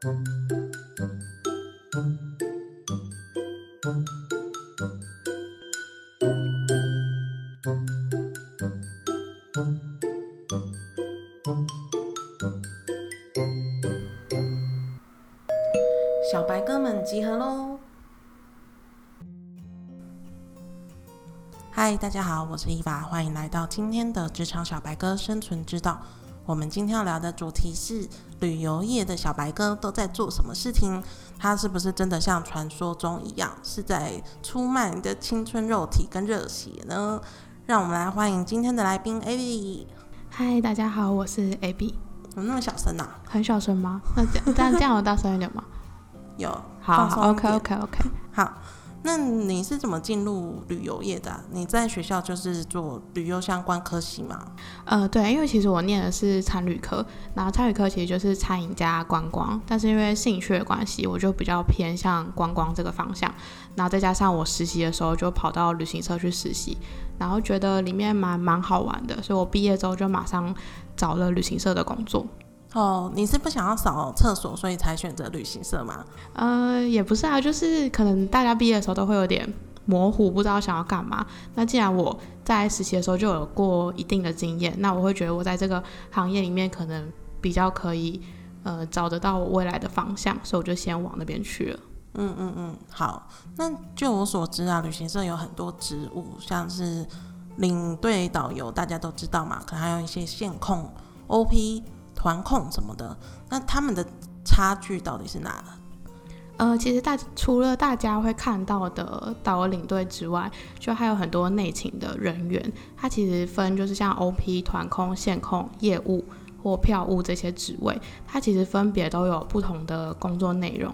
小白哥们集合喽！嗨，大家好，我是伊娃，欢迎来到今天的职场小白哥生存之道。我们今天要聊的主题是旅游业的小白哥都在做什么事情？他是不是真的像传说中一样，是在出卖你的青春肉体跟热血呢？让我们来欢迎今天的来宾 Abby。嗨，大家好，我是 Abby。怎么那么小声啊？很小声吗？那这样这样这样有大声一点吗？有，好放松一，OK 点 OK OK。好，那你是怎么进入旅游业的、你在学校就是做旅游相关科系吗？呃，对，因为其实我念的是餐旅科，然后餐旅科其实就是餐饮加观光，但是因为兴趣的关系，我就比较偏向观光这个方向。然后再加上我实习的时候就跑到旅行社去实习，然后觉得里面蛮蛮好玩的，所以我毕业之后就马上找了旅行社的工作。哦，你是不想要扫厕所，所以才选择旅行社吗？呃，也不是啊，就是可能大家毕业的时候都会有点模糊，不知道想要干嘛。那既然我在实习的时候就有过一定的经验，那我会觉得我在这个行业里面可能比较可以呃找得到我未来的方向，所以我就先往那边去了。嗯嗯嗯，好。那就我所知啊，旅行社有很多职务，像是领队、导游，大家都知道嘛，可能还有一些线控、OP、团控什么的。那他们的差距到底是哪？呃，其实大除了大家会看到的导游领队之外，就还有很多内勤的人员。他其实分就是像 OP、团控、线控、业务或票务这些职位，他其实分别都有不同的工作内容。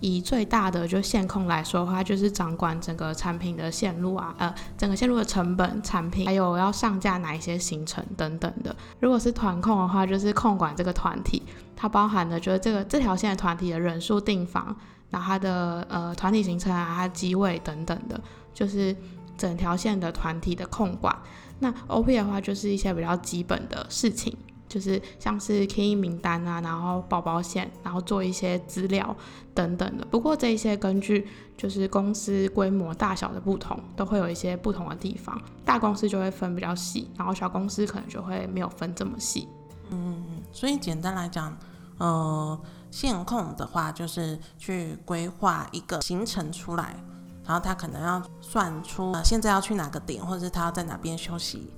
以最大的就线控来说的话，就是掌管整个产品的线路啊，呃，整个线路的成本、产品，还有要上架哪一些行程等等的。如果是团控的话，就是控管这个团体，它包含的就是这个这条线的团体的人数、订房。然后它的呃团体行程啊，它机位等等的，就是整条线的团体的控管。那 OP 的话，就是一些比较基本的事情，就是像是 key 名单啊，然后保保险，然后做一些资料等等的。不过这些根据就是公司规模大小的不同，都会有一些不同的地方。大公司就会分比较细，然后小公司可能就会没有分这么细。嗯所以简单来讲，呃，线控的话就是去规划一个行程出来，然后他可能要算出、呃、现在要去哪个点，或者是他要在哪边休息，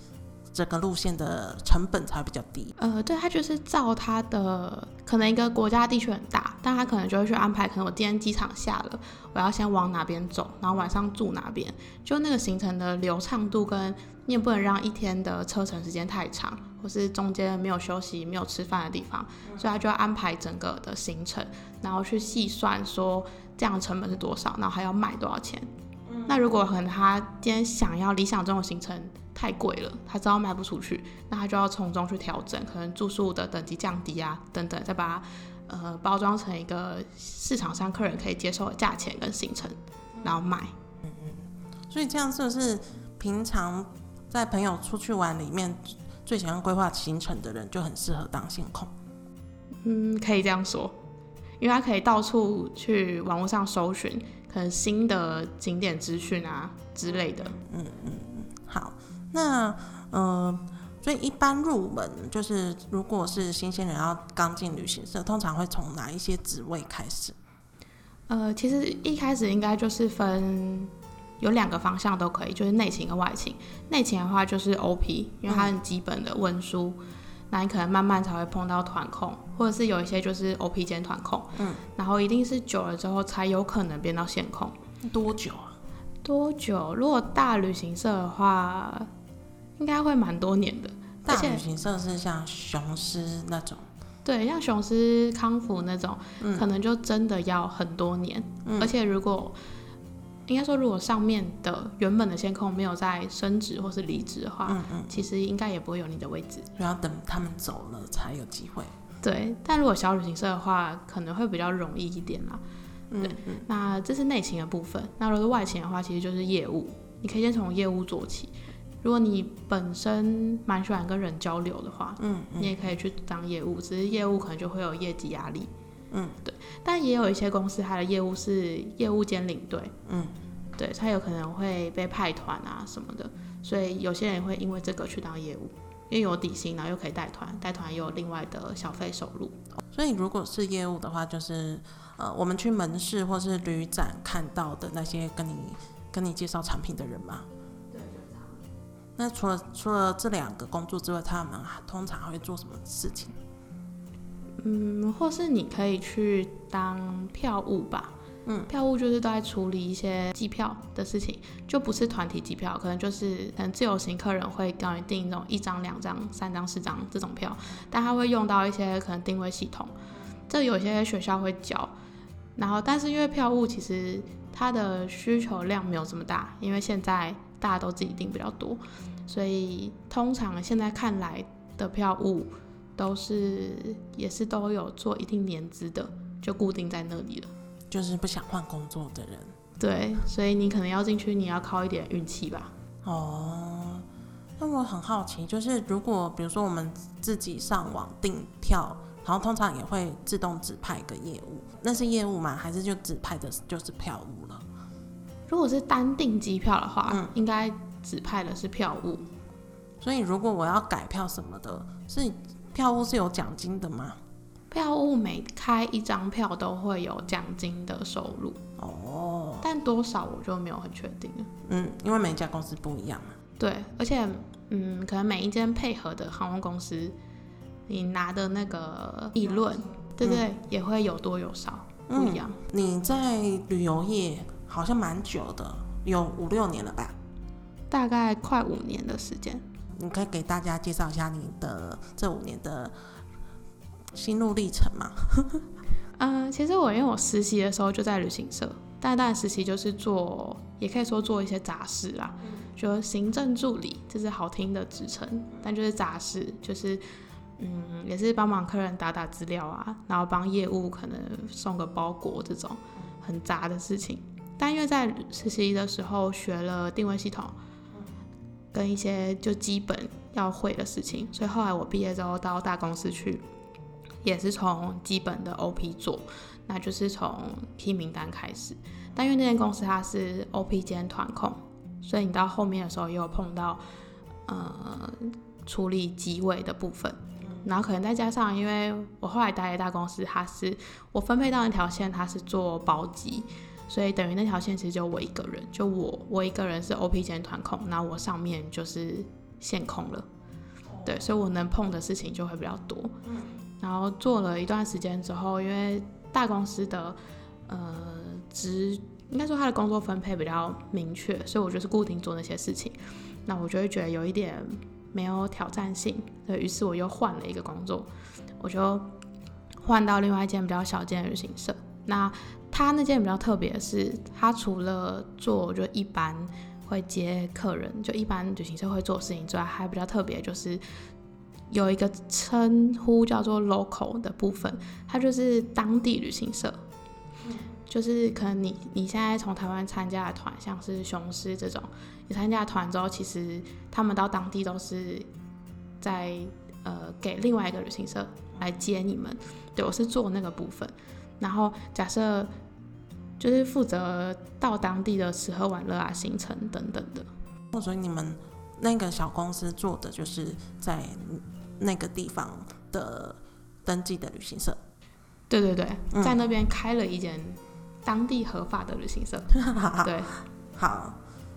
整个路线的成本才会比较低。呃，对，它就是照它的，可能一个国家地区很大，但它可能就会去安排，可能我今天机场下了，我要先往哪边走，然后晚上住哪边，就那个行程的流畅度跟你也不能让一天的车程时间太长，或是中间没有休息、没有吃饭的地方，所以他就要安排整个的行程，然后去细算说这样成本是多少，然后还要卖多少钱。那如果可能他今天想要理想中的行程太贵了，他知道卖不出去，那他就要从中去调整，可能住宿的等级降低啊，等等，再把它呃包装成一个市场上客人可以接受的价钱跟行程，然后卖。嗯嗯所以这样是不是平常在朋友出去玩里面最喜欢规划行程的人就很适合当线控？嗯，可以这样说，因为他可以到处去网络上搜寻，可能新的景点资讯啊之类的嗯嗯。好，那呃，所以一般入门就是如果是新鲜人要刚进旅行社，通常会从哪一些职位开始？呃，其实一开始应该就是分有两个方向都可以，就是内勤跟外勤。内勤的话就是 OP，因为它很基本的文书，那你可能慢慢才会碰到团控，或者是有一些就是 OP 兼团控，嗯，然后一定是久了之后才有可能变到线控。多久啊？多久？如果大旅行社的话，应该会蛮多年的。大旅行社是像雄狮那种，对，像雄狮、康复那种，嗯可能就真的要很多年。嗯而且如果应该说，如果上面的原本的线控没有在升职或是离职的话，嗯嗯，其实应该也不会有你的位置。就要等他们走了才有机会。对，但如果小旅行社的话，可能会比较容易一点啦。嗯嗯那这是内勤的部分。那如果是外勤的话，其实就是业务，你可以先从业务做起。如果你本身蛮喜欢跟人交流的话，嗯你也可以去当业务，只是业务可能就会有业绩压力。嗯，对。但也有一些公司，它的业务是业务兼领队，嗯，对，他有可能会被派团啊什么的，所以有些人会因为这个去当业务，因为有底薪，然后又可以带团，带团又有另外的小费收入。所以如果是业务的话，就是呃，我们去门市或是旅展看到的那些跟你跟你介绍产品的人嘛。对，就这样。那除了除了这两个工作之外，他们通常会做什么事情？嗯，或是你可以去当票务吧。嗯，票务就是都在处理一些机票的事情，就不是团体机票，可能就是可能自由行客人会跟你订那种一张、两张、三张、四张这种票，但他会用到一些可能定位系统，这有些学校会教。然后，但是因为票务其实它的需求量没有这么大，因为现在大家都自己订比较多，所以通常现在看来的票务。都是也是都有做一定年资的，就固定在那里了。就是不想换工作的人。对，所以你可能要进去，你要靠一点运气吧。哦，那我很好奇，就是如果比如说我们自己上网订票，然后通常也会自动指派一个业务，那是业务吗？还是就指派的就是票务了？如果是单订机票的话，嗯，应该指派的是票务。所以如果我要改票什么的，是。票务是有奖金的吗？票务每开一张票都会有奖金的收入哦，但多少我就没有很确定了。嗯，因为每家公司不一样嘛。对，而且嗯，可能每一间配合的航空公司，你拿的那个利润，对对，也会有多有少不一样。你在旅游业好像蛮久的，有五六年了吧？大概快五年的时间。你可以给大家介绍一下你的这五年的心路历程吗？嗯，其实我因为我实习的时候就在旅行社，但但实习就是做，也可以说做一些杂事啦，就行政助理，这是好听的职称，但就是杂事，就是嗯，也是帮忙客人打打资料啊，然后帮业务可能送个包裹这种很杂的事情。但因为在实习的时候学了定位系统。跟一些就基本要会的事情，所以后来我毕业之后到大公司去，也是从基本的 OP 做，那就是从批名单开始。但因为那间公司它是 OP 兼团控，所以你到后面的时候也有碰到呃处理机位的部分，然后可能再加上因为我后来待的大公司，它是我分配到一条线，它是做包机。所以等于那条线其实就我一个人，就我我一个人是 OP 兼团控，那我上面就是线控了，对，所以我能碰的事情就会比较多。然后做了一段时间之后，因为大公司的呃职应该说他的工作分配比较明确，所以我就是固定做那些事情，那我就会觉得有一点没有挑战性，对于是我又换了一个工作，我就换到另外一间比较小间的旅行社，那。他那件比较特别的是，他除了做就一般会接客人，就一般旅行社会做事情之外，还比较特别就是有一个称呼叫做 local 的部分，它就是当地旅行社，就是可能你你现在从台湾参加的团，像是雄狮这种，你参加团之后，其实他们到当地都是在呃给另外一个旅行社来接你们，对我是做那个部分。然后假设就是负责到当地的吃喝玩乐啊、行程等等的。所以你们那个小公司做的就是在那个地方的登记的旅行社。对对对，在那边开了一间当地合法的旅行社。对，好。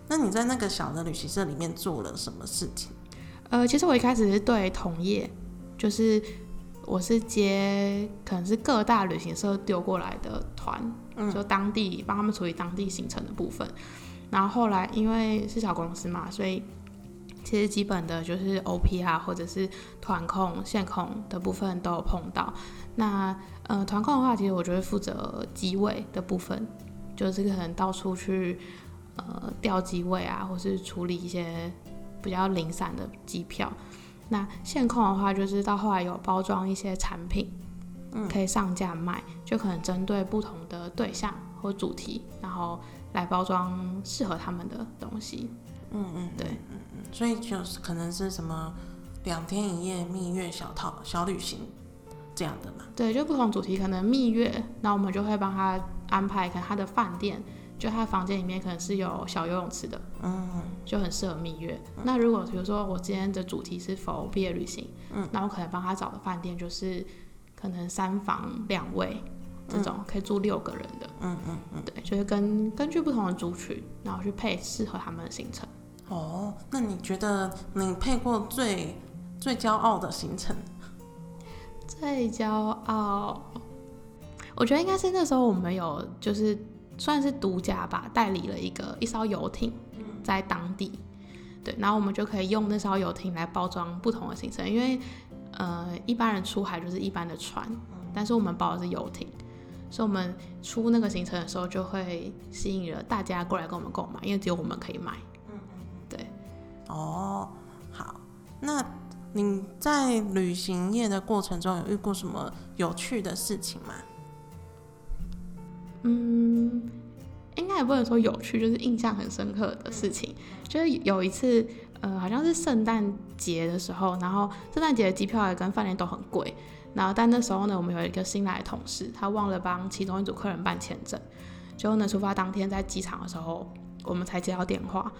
那你在那个小的旅行社里面做了什么事情？呃，其实我一开始是对同业，就是。我是接可能是各大旅行社丢过来的团，就当地帮他们处理当地行程的部分。然后后来因为是小公司嘛，所以其实基本的就是 OP 啊，或者是团控、线控的部分都有碰到。那呃团控的话，其实我就会负责机位的部分，就是可能到处去呃调机位啊，或是处理一些比较零散的机票。那线控的话，就是到后来有包装一些产品，嗯，可以上架卖，就可能针对不同的对象或主题，然后来包装适合他们的东西。嗯嗯，对，嗯嗯，所以就是可能是什么两天一夜蜜月小套小旅行这样的嘛？对，就不同主题，可能蜜月，那我们就会帮他安排，可能他的饭店，就他房间里面可能是有小游泳池的，嗯就很适合蜜月。那如果比如说我今天的主题是否毕业旅行，嗯，那我可能帮他找的饭店就是可能三房两卫这种，可以住六个人的，嗯嗯嗯。对，就是根根据不同的族群，然后去配适合他们的行程。哦，那你觉得你配过最最骄傲的行程？最骄傲，我觉得应该是那时候我们有就是算是独家吧，代理了一个一艘游艇在当地，对，然后我们就可以用那艘游艇来包装不同的行程，因为呃一般人出海就是一般的船，但是我们包的是游艇，所以我们出那个行程的时候就会吸引了大家过来跟我们购买，因为只有我们可以买。对，哦，好，那你在旅行业的过程中有遇过什么有趣的事情吗？嗯，应该也不能说有趣，就是印象很深刻的事情。就是有一次，呃，好像是圣诞节的时候，然后圣诞节的机票也跟饭店都很贵。然后，但那时候呢，我们有一个新来的同事，他忘了帮其中一组客人办签证。结果呢，出发当天在机场的时候，我们才接到电话。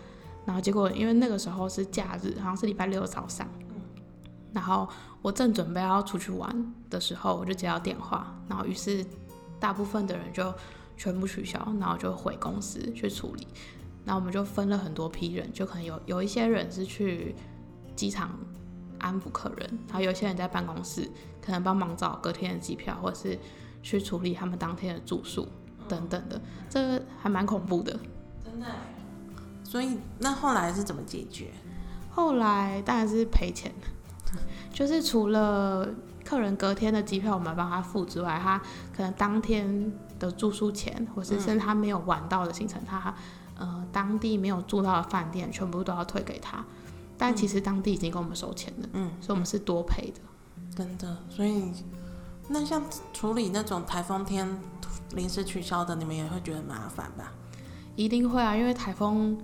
然后结果，因为那个时候是假日，好像是礼拜六早上。然后我正准备要出去玩的时候，我就接到电话。然后于是大部分的人就全部取消，然后就回公司去处理。那我们就分了很多批人，就可能有有一些人是去机场安抚客人，然后有一些人在办公室可能帮忙找隔天的机票，或者是去处理他们当天的住宿等等的，这个还蛮恐怖的。真的。所以那后来是怎么解决？后来当然是赔钱，就是除了客人隔天的机票我们帮他付之外，他可能当天的住宿钱，或是甚至他没有玩到的行程，他呃当地没有住到的饭店，全部都要退给他。但其实当地已经跟我们收钱了，嗯，所以我们是多赔的。真的，所以那像处理那种台风天临时取消的，你们也会觉得麻烦吧？一定会啊，因为台风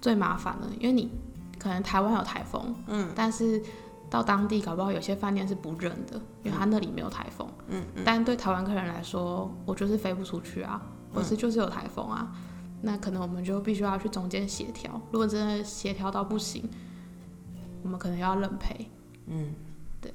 最麻烦了，因为你可能台湾有台风，嗯，但是到当地搞不好有些饭店是不认的，因为他那里没有台风，嗯嗯，但对台湾客人来说，我就是飞不出去啊，我是就是有台风啊，那可能我们就必须要去中间协调，如果真的协调到不行，我们可能要认赔，嗯，对，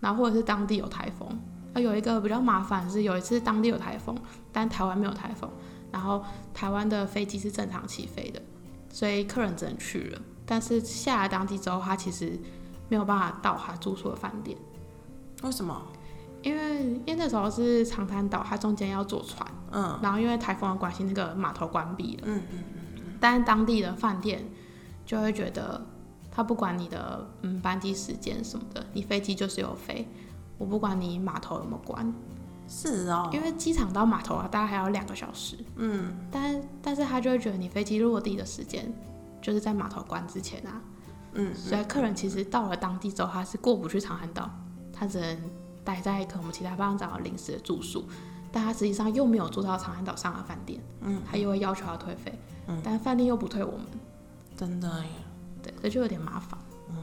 然后或者是当地有台风，啊，有一个比较麻烦是有一次当地有台风，但台湾没有台风，然后台湾的飞机是正常起飞的，所以客人只能去了，但是下了当地之后，他其实没有办法到他住宿的饭店，为什么？因为因为那时候是长滩岛，它中间要坐船，嗯。然后因为台风的关系，那个码头关闭了，嗯嗯嗯但是当地的饭店就会觉得，他不管你的嗯班机时间什么的，你飞机就是有飞，我不管你码头有没有关，是哦，因为机场到码头啊，大概还要两个小时，嗯。但但是他就会觉得你飞机落地的时间就是在码头关之前啊，嗯所以客人其实到了当地之后，他是过不去长滩岛，他只能待在可能我们其他帮他找临时的住宿，但他实际上又没有住到长滩岛上的饭店，嗯，他又会要求要退费，嗯但饭店又不退我们，真的耶。对，这就有点麻烦。嗯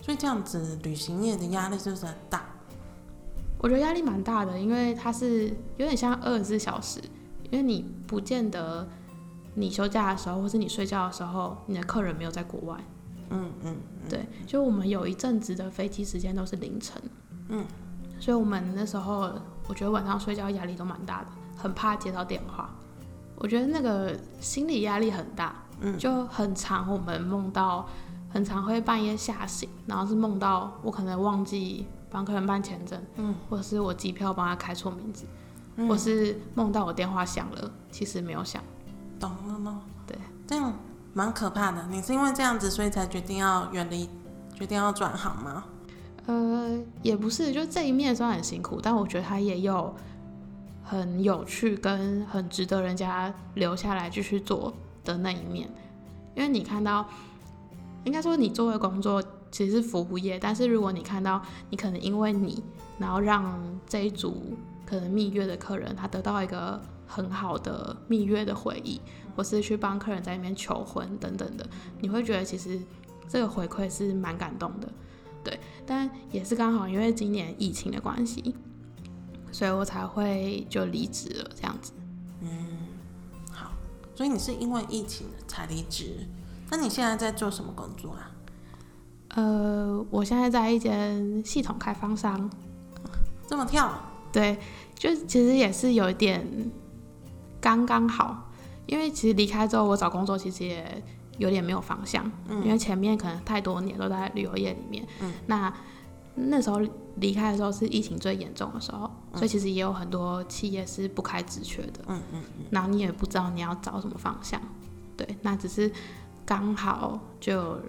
所以这样子，旅行业的压力是不是很大？我觉得压力蛮大的，因为它是有点像二十四小时，因为你不见得你休假的时候，或是你睡觉的时候，你的客人没有在国外。嗯嗯对，就我们有一阵子的飞机时间都是凌晨，嗯，所以我们那时候我觉得晚上睡觉压力都蛮大的，很怕接到电话。我觉得那个心理压力很大，嗯就很长。我们梦到很常会半夜吓醒，然后是梦到我可能忘记帮客人办签证，嗯，或者是我机票帮他开错名字，嗯或是梦到我电话响了，其实没有响。懂了吗。对，这样蛮可怕的。你是因为这样子，所以才决定要远离，决定要转行吗？呃，也不是，就这一面虽然很辛苦，但我觉得它也有很有趣跟很值得人家留下来继续做的那一面。因为你看到，应该说你做的工作其实是服务业，但是如果你看到你可能因为你，然后让这一组可能蜜月的客人他得到一个很好的蜜月的回忆，或是去帮客人在那边求婚等等的，你会觉得其实这个回馈是蛮感动的。对但也是刚好因为今年疫情的关系，所以我才会就离职了这样子。嗯好，所以你是因为疫情才离职？那你现在在做什么工作啊？呃，我现在在一间系统开发商，这么跳？对，就其实也是有一点刚刚好，因为其实离开之后，我找工作其实也有点没有方向，因为前面可能太多年都在旅游业里面，那那时候离开的时候是疫情最严重的时候，所以其实也有很多企业是不开职缺的，嗯嗯然后你也不知道你要找什么方向，对，那只是刚好就有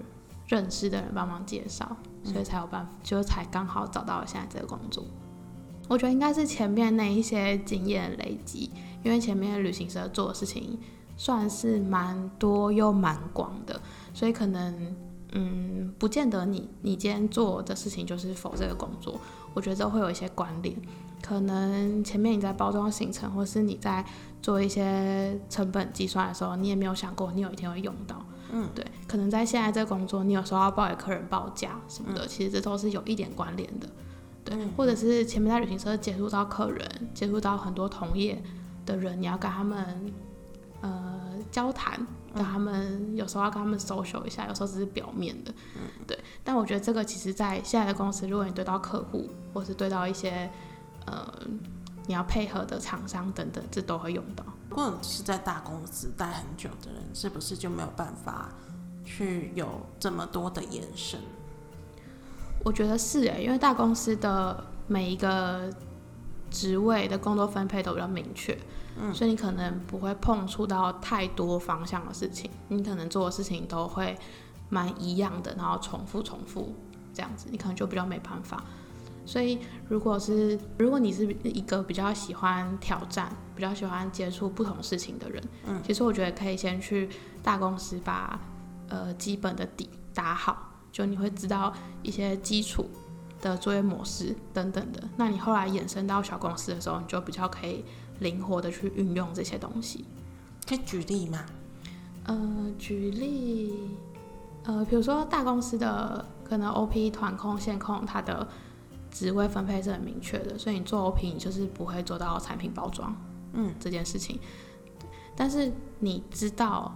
认识的人帮忙介绍，所以才有办法，就才刚好找到了现在这个工作。我觉得应该是前面那一些经验累积，因为前面旅行社做的事情算是蛮多又蛮广的，所以可能嗯，不见得你你今天做的事情就是否这个工作，我觉得这会有一些关联。可能前面你在包装行程，或是你在做一些成本计算的时候，你也没有想过你有一天会用到。嗯，对，可能在现在这工作，你有时候要报给客人报价什么的，其实这都是有一点关联的。对，或者是前面在旅行社接触到客人，接触到很多同业的人，你要跟他们呃交谈，跟他们有时候要跟他们 social 一下，有时候只是表面的，对。但我觉得这个其实，在现在的公司，如果你对到客户，或是对到一些呃你要配合的厂商等等，这都会用到。如果你是在大公司待很久的人，是不是就没有办法去有这么多的延伸？我觉得是诶，因为大公司的每一个职位的工作分配都比较明确，嗯，所以你可能不会碰触到太多方向的事情，你可能做的事情都会蛮一样的，然后重复重复这样子，你可能就比较没办法。所以如果是如果你是一个比较喜欢挑战、比较喜欢接触不同事情的人，嗯，其实我觉得可以先去大公司把呃基本的底打好。就你会知道一些基础的作业模式等等的，那你后来衍生到小公司的时候，你就比较可以灵活的去运用这些东西。可以举例吗？呃，举例，呃，比如说大公司的可能 OP 团控、线控，它的职位分配是很明确的，所以你做 OP，你就是不会做到产品包装，嗯，这件事情。但是你知道。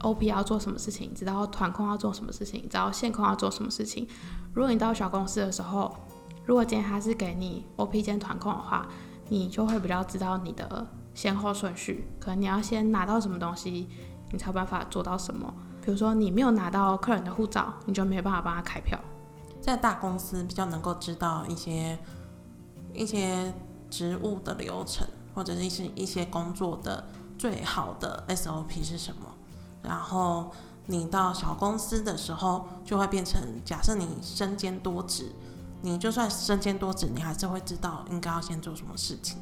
OP 要做什么事情，知道团控要做什么事情，知道线控要做什么事情。如果你到小公司的时候，如果今天他是给你 OP 兼团控的话，你就会比较知道你的先后顺序。可能你要先拿到什么东西，你才有办法做到什么。比如说你没有拿到客人的护照，你就没有办法帮他开票。在大公司比较能够知道一些一些职务的流程，或者是一些一些工作的最好的 SOP 是什么。然后你到小公司的时候，就会变成假设你身兼多职，你就算身兼多职，你还是会知道应该要先做什么事情。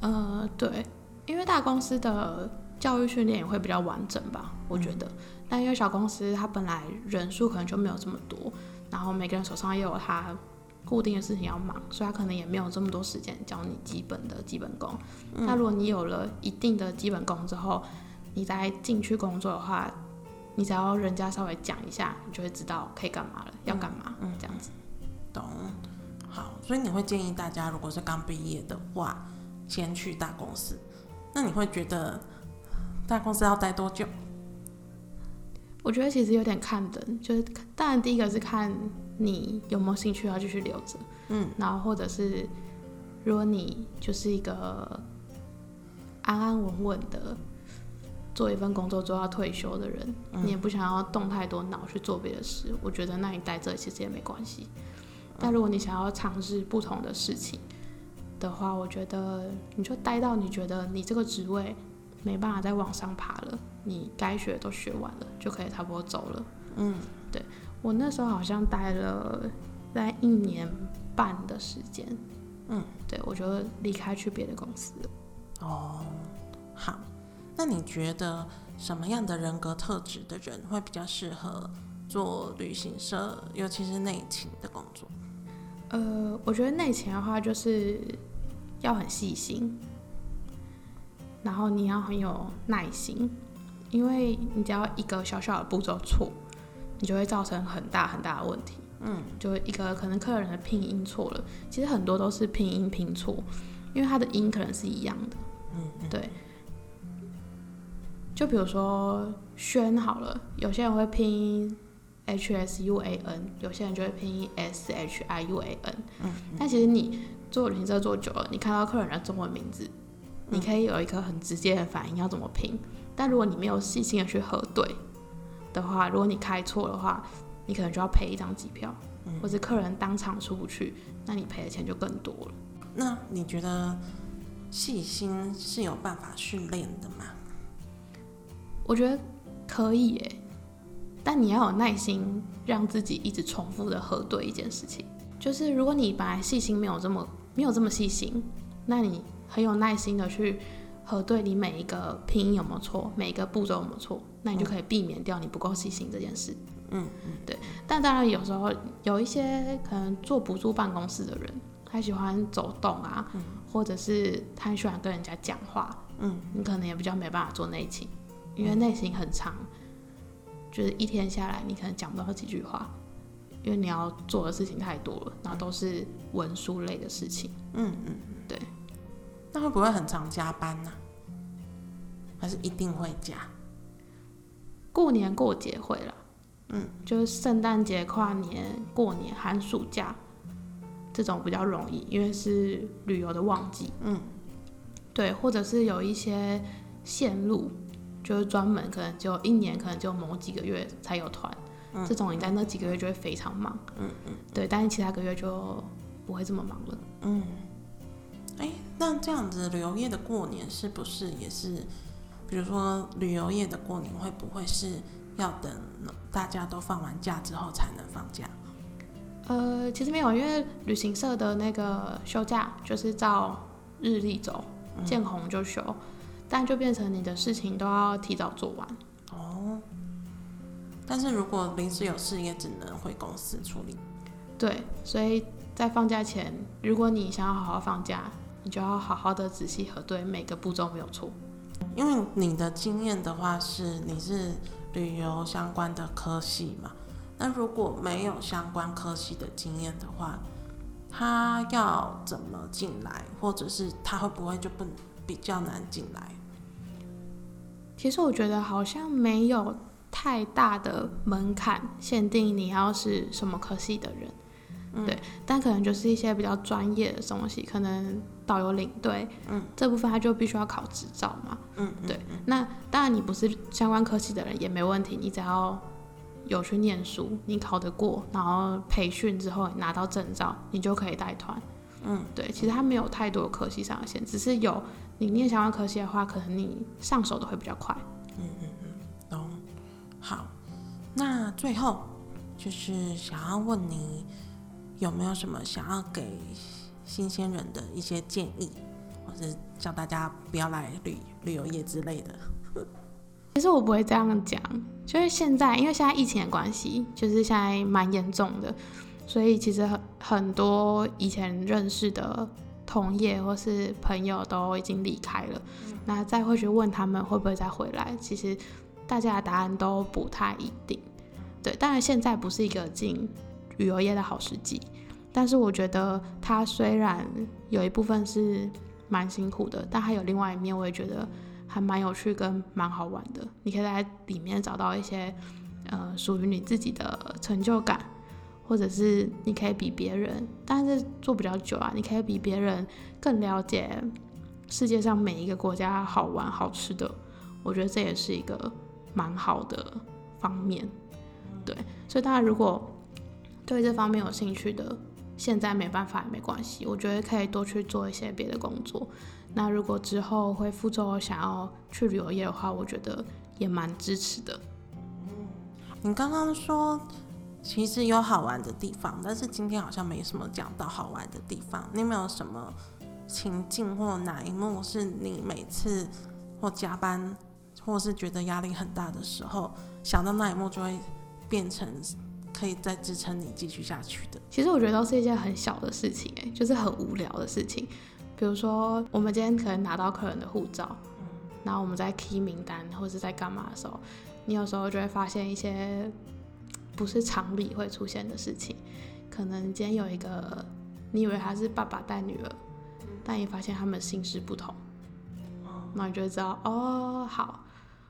呃，对，因为大公司的教育训练也会比较完整吧，我觉得。但因为小公司它本来人数可能就没有这么多，然后每个人手上也有他固定的事情要忙，所以他可能也没有这么多时间教你基本的基本功。那如果你有了一定的基本功之后，你在进去工作的话，你只要人家稍微讲一下，你就会知道可以干嘛了，要干嘛，嗯，这样子。懂。好，所以你会建议大家，如果是刚毕业的话，先去大公司。那你会觉得大公司要待多久？我觉得其实有点看人，就是当然第一个是看你有没有兴趣要继续留着，嗯，然后或者是如果你就是一个安安稳稳的。做一份工作做到退休的人，你也不想要动太多脑去做别的事，我觉得那你待这其实也没关系。但如果你想要尝试不同的事情的话，我觉得你就待到你觉得你这个职位没办法再往上爬了，你该学都学完了，就可以差不多走了。嗯，对我那时候好像待了在一年半的时间，嗯，对我就离开去别的公司了。哦，好。那你觉得什么样的人格特质的人会比较适合做旅行社，尤其是内勤的工作？呃，我觉得内勤的话，就是要很细心，然后你要很有耐心，因为你只要一个小小的步骤错，你就会造成很大很大的问题。嗯，就一个可能客人的拼音错了，其实很多都是拼音拼错，因为他的音可能是一样的。嗯，对。就比如说轩好了，有些人会拼 H S U A N，有些人就会拼 S H I U A N。嗯。但其实你做旅行社做久了，你看到客人的中文名字，你可以有一个很直接的反应要怎么拼。但如果你没有细心的去核对的话，如果你开错的话，你可能就要赔一张机票，或者客人当场出不去，那你赔的钱就更多了。那你觉得细心是有办法训练的吗？我觉得可以诶，但你要有耐心，让自己一直重复的核对一件事情。就是如果你本来细心没有这么没有这么细心，那你很有耐心的去核对你每一个拼音有没有错，每一个步骤有没有错，那你就可以避免掉你不够细心这件事。嗯嗯，对。但当然有时候有一些可能坐不住办公室的人，他喜欢走动啊，或者是他喜欢跟人家讲话，嗯，你可能也比较没办法做内勤。因为内心很长，就是一天下来，你可能讲不到几句话，因为你要做的事情太多了，然后都是文书类的事情。嗯嗯，对。那会不会很常加班呢？还是一定会加？过年过节会了。嗯，就是圣诞节、跨年、过年、寒暑假这种比较容易，因为是旅游的旺季。嗯，对，或者是有一些线路。就是专门可能就一年，可能就某几个月才有团，这种你在那几个月就会非常忙，嗯嗯，对，但是其他个月就不会这么忙了，嗯，哎，那这样子旅游业的过年是不是也是，比如说旅游业的过年会不会是要等大家都放完假之后才能放假？呃，其实没有，因为旅行社的那个休假就是照日历走，见红就休。但就变成你的事情都要提早做完哦。但是如果临时有事，也只能回公司处理。对，所以在放假前，如果你想要好好放假，你就要好好的仔细核对每个步骤没有错。因为你的经验的话，是你是旅游相关的科系嘛？那如果没有相关科系的经验的话，他要怎么进来，或者是他会不会就不比较难进来？其实我觉得好像没有太大的门槛限定你要是什么科系的人，对，但可能就是一些比较专业的东西，可能导游领队，嗯，这部分他就必须要考执照嘛，嗯，对。那当然你不是相关科系的人也没问题，你只要有去念书，你考得过，然后培训之后拿到证照，你就可以带团，嗯，对。其实他没有太多科系上的限，只是有。你念相关科系的话，可能你上手的会比较快。嗯嗯嗯，懂。好，那最后就是想要问你，有没有什么想要给新鲜人的一些建议，或者叫大家不要来旅旅游业之类的？其实我不会这样讲，就是现在，因为现在疫情的关系，就是现在蛮严重的，所以其实很很多以前认识的。同业或是朋友都已经离开了，那再会去问他们会不会再回来，其实大家的答案都不太一定。对，当然现在不是一个进旅游业的好时机，但是我觉得它虽然有一部分是蛮辛苦的，但还有另外一面，我也觉得还蛮有趣跟蛮好玩的。你可以在里面找到一些呃属于你自己的成就感。或者是你可以比别人，但是做比较久啊，你可以比别人更了解世界上每一个国家好玩好吃的，我觉得这也是一个蛮好的方面。对，所以大家如果对这方面有兴趣的，现在没办法也没关系，我觉得可以多去做一些别的工作。那如果之后回福州想要去旅游业的话，我觉得也蛮支持的。你刚刚说。其实有好玩的地方，但是今天好像没什么讲到好玩的地方。你有没有什么情境或哪一幕是你每次或加班，或是觉得压力很大的时候，想到那一幕就会变成可以再支撑你继续下去的？其实我觉得都是一件很小的事情，哎，就是很无聊的事情。比如说，我们今天可能拿到客人的护照，然后我们在 key 名单或者是在干嘛的时候，你有时候就会发现一些。不是常理会出现的事情。可能今天有一个，你以为他是爸爸带女儿，但你发现他们姓氏不同，那你就知道哦，好，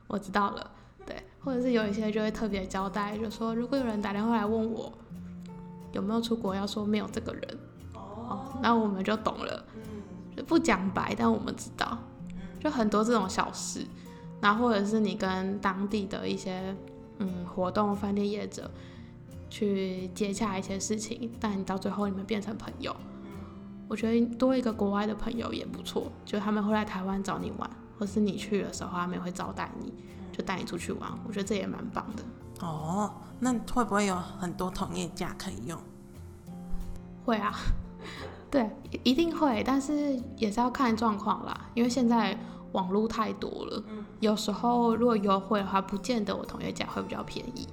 我知道了。对，或者是有一些就会特别交代，就说如果有人打电话来问我有没有出国，要说没有这个人，哦，那我们就懂了。就不讲白，但我们知道，就很多这种小事。然后或者是你跟当地的一些嗯活动饭店业者去接洽一些事情，但你到最后你们变成朋友，我觉得多一个国外的朋友也不错，就他们会来台湾找你玩，或是你去的时候他们会招待你，就带你出去玩，我觉得这也蛮棒的。哦，那会不会有很多同业价可以用？会啊，对，一定会，但是也是要看状况啦，因为现在。网络太多了，有时候如果优惠的话，不见得我同学价会比较便宜，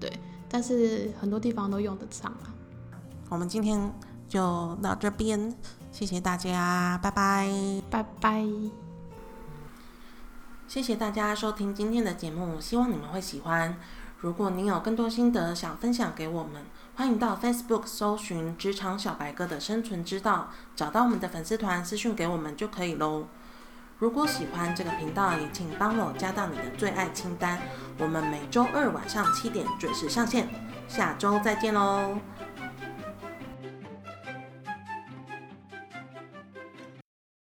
对，但是很多地方都用得上啊。我们今天就到这边，谢谢大家，拜拜，拜拜。谢谢大家收听今天的节目，希望你们会喜欢。如果您有更多心得想分享给我们，欢迎到 Facebook 搜寻“职场小白哥”的生存之道，找到我们的粉丝团私讯给我们就可以喽。如果喜欢这个频道，也请帮我加到你的最爱清单。我们每周二晚上七点准时上线，下周再见喽，